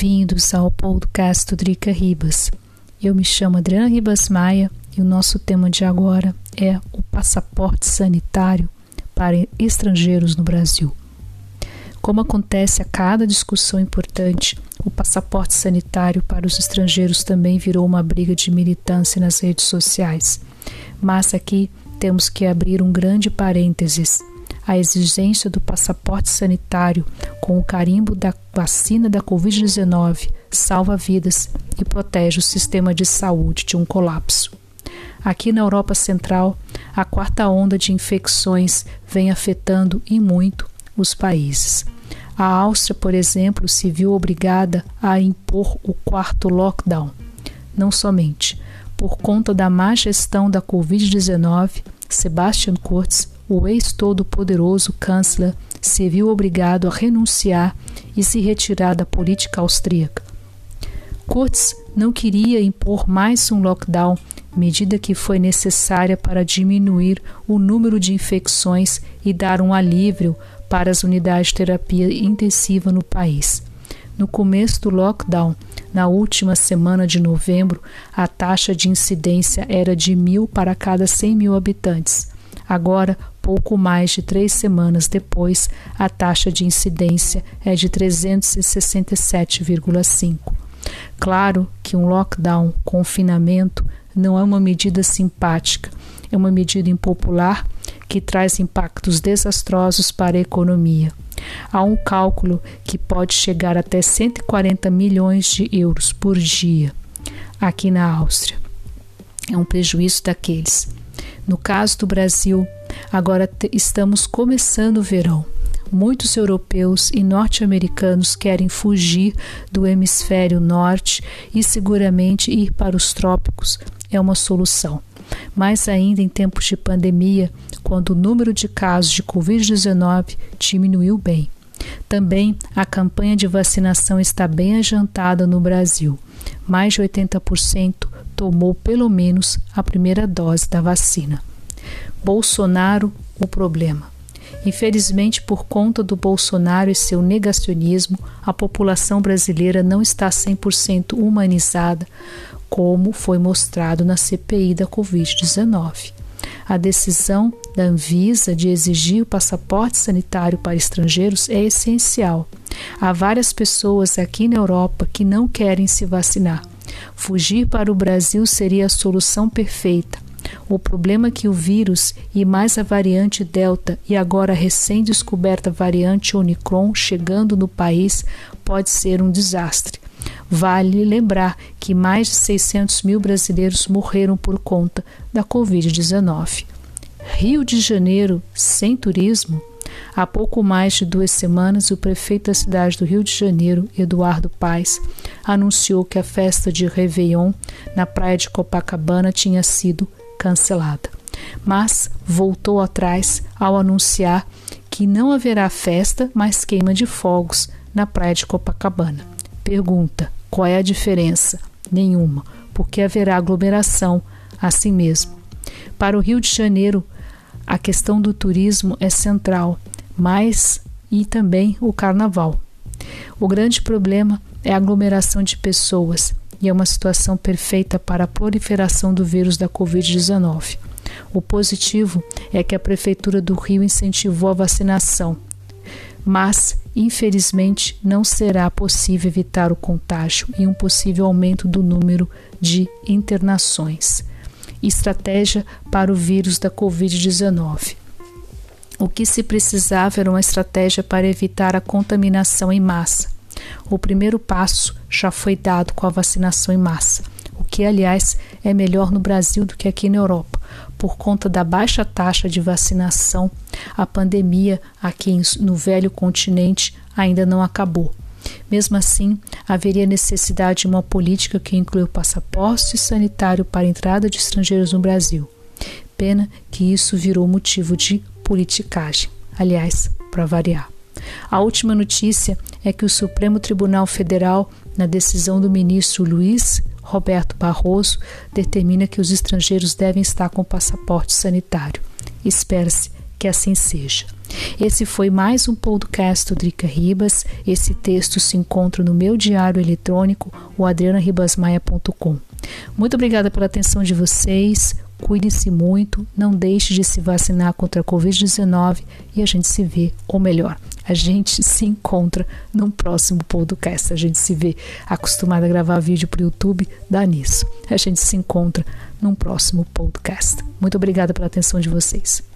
Bem-vindos ao podcast Drica Ribas. Eu me chamo Adriana Ribas Maia e o nosso tema de agora é o passaporte sanitário para estrangeiros no Brasil. Como acontece a cada discussão importante, o passaporte sanitário para os estrangeiros também virou uma briga de militância nas redes sociais. Mas aqui temos que abrir um grande parênteses a exigência do passaporte sanitário com o carimbo da vacina da Covid-19 salva vidas e protege o sistema de saúde de um colapso. Aqui na Europa Central, a quarta onda de infecções vem afetando e muito os países. A Áustria, por exemplo, se viu obrigada a impor o quarto lockdown. Não somente por conta da má gestão da Covid-19, Sebastian Kurz o ex-todo-poderoso chanceler se viu obrigado a renunciar e se retirar da política austríaca. Kurz não queria impor mais um lockdown, medida que foi necessária para diminuir o número de infecções e dar um alívio para as unidades de terapia intensiva no país. No começo do lockdown, na última semana de novembro, a taxa de incidência era de mil para cada 100 mil habitantes. Agora, pouco mais de três semanas depois, a taxa de incidência é de 367,5. Claro que um lockdown, confinamento, não é uma medida simpática, é uma medida impopular que traz impactos desastrosos para a economia. Há um cálculo que pode chegar até 140 milhões de euros por dia aqui na Áustria. É um prejuízo daqueles no caso do Brasil, agora estamos começando o verão. Muitos europeus e norte-americanos querem fugir do hemisfério norte e seguramente ir para os trópicos é uma solução. Mais ainda em tempos de pandemia, quando o número de casos de Covid-19 diminuiu bem. Também a campanha de vacinação está bem adiantada no Brasil. Mais de 80% tomou pelo menos a primeira dose da vacina. Bolsonaro, o problema. Infelizmente, por conta do Bolsonaro e seu negacionismo, a população brasileira não está 100% humanizada, como foi mostrado na CPI da Covid-19. A decisão da Anvisa de exigir o passaporte sanitário para estrangeiros é essencial. Há várias pessoas aqui na Europa que não querem se vacinar. Fugir para o Brasil seria a solução perfeita. O problema é que o vírus e mais a variante Delta e agora a recém-descoberta variante Omicron chegando no país pode ser um desastre. Vale lembrar que mais de 600 mil brasileiros morreram por conta da Covid-19. Rio de Janeiro sem turismo? Há pouco mais de duas semanas, o prefeito da cidade do Rio de Janeiro, Eduardo Paes, anunciou que a festa de Réveillon na praia de Copacabana tinha sido cancelada. Mas voltou atrás ao anunciar que não haverá festa, mas queima de fogos na praia de Copacabana. Pergunta: qual é a diferença? Nenhuma, porque haverá aglomeração assim mesmo. Para o Rio de Janeiro, a questão do turismo é central, mas e também o carnaval. O grande problema é a aglomeração de pessoas e é uma situação perfeita para a proliferação do vírus da Covid-19. O positivo é que a Prefeitura do Rio incentivou a vacinação, mas, infelizmente, não será possível evitar o contágio e um possível aumento do número de internações. Estratégia para o vírus da Covid-19. O que se precisava era uma estratégia para evitar a contaminação em massa. O primeiro passo já foi dado com a vacinação em massa, o que, aliás, é melhor no Brasil do que aqui na Europa. Por conta da baixa taxa de vacinação, a pandemia aqui no velho continente ainda não acabou. Mesmo assim, haveria necessidade de uma política que inclui o passaporte sanitário para entrada de estrangeiros no Brasil. Pena que isso virou motivo de politicagem, aliás, para variar. A última notícia é que o Supremo Tribunal Federal, na decisão do ministro Luiz Roberto Barroso, determina que os estrangeiros devem estar com passaporte sanitário. Espera-se Que assim seja. Esse foi mais um podcast do Drica Ribas. Esse texto se encontra no meu diário eletrônico, o adrianaribasmaia.com. Muito obrigada pela atenção de vocês. Cuide-se muito, não deixe de se vacinar contra a Covid-19 e a gente se vê, ou melhor, a gente se encontra num próximo podcast. A gente se vê acostumado a gravar vídeo para o YouTube, dá nisso. A gente se encontra num próximo podcast. Muito obrigada pela atenção de vocês.